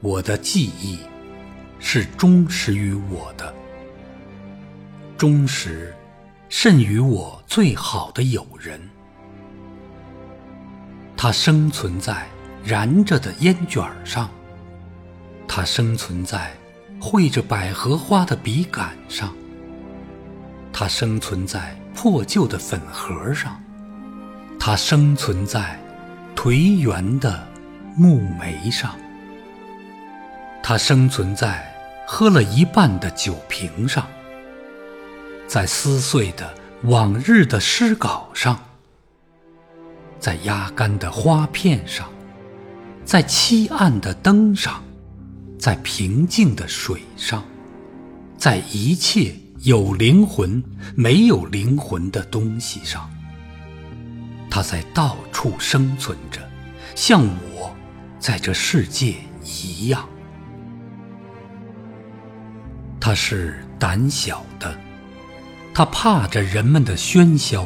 我的记忆是忠实于我的，忠实甚于我最好的友人。它生存在燃着的烟卷上，它生存在绘着百合花的笔杆上，它生存在破旧的粉盒上，它生存在颓垣的木梅上，它生存在喝了一半的酒瓶上，在撕碎的往日的诗稿上。在压干的花片上，在漆暗的灯上，在平静的水上，在一切有灵魂、没有灵魂的东西上，它在到处生存着，像我在这世界一样。他是胆小的，他怕着人们的喧嚣。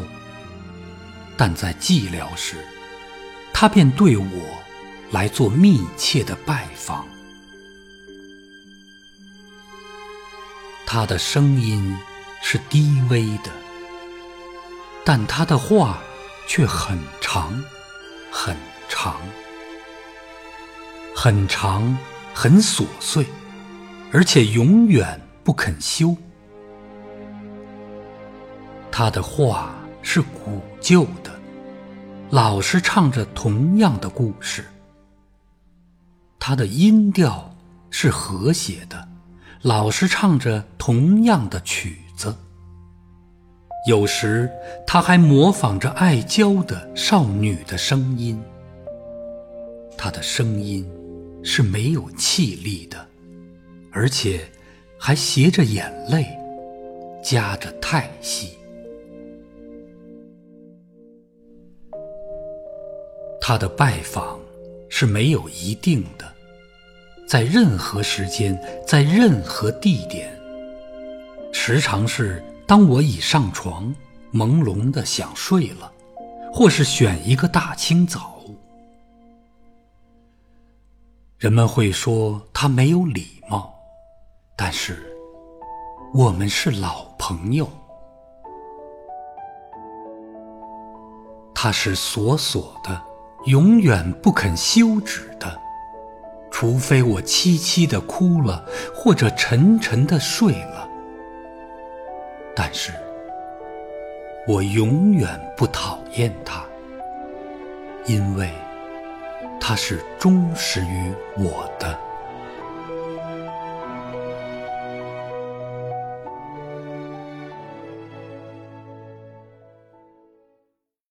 但在寂寥时，他便对我来做密切的拜访。他的声音是低微的，但他的话却很长，很长，很长，很琐碎，而且永远不肯休。他的话是古旧的。老是唱着同样的故事，他的音调是和谐的，老是唱着同样的曲子。有时他还模仿着爱娇的少女的声音，他的声音是没有气力的，而且还携着眼泪，夹着叹息。他的拜访是没有一定的，在任何时间，在任何地点，时常是当我已上床，朦胧的想睡了，或是选一个大清早。人们会说他没有礼貌，但是我们是老朋友。他是锁锁的。永远不肯休止的，除非我凄凄的哭了，或者沉沉的睡了。但是，我永远不讨厌他，因为他是忠实于我的。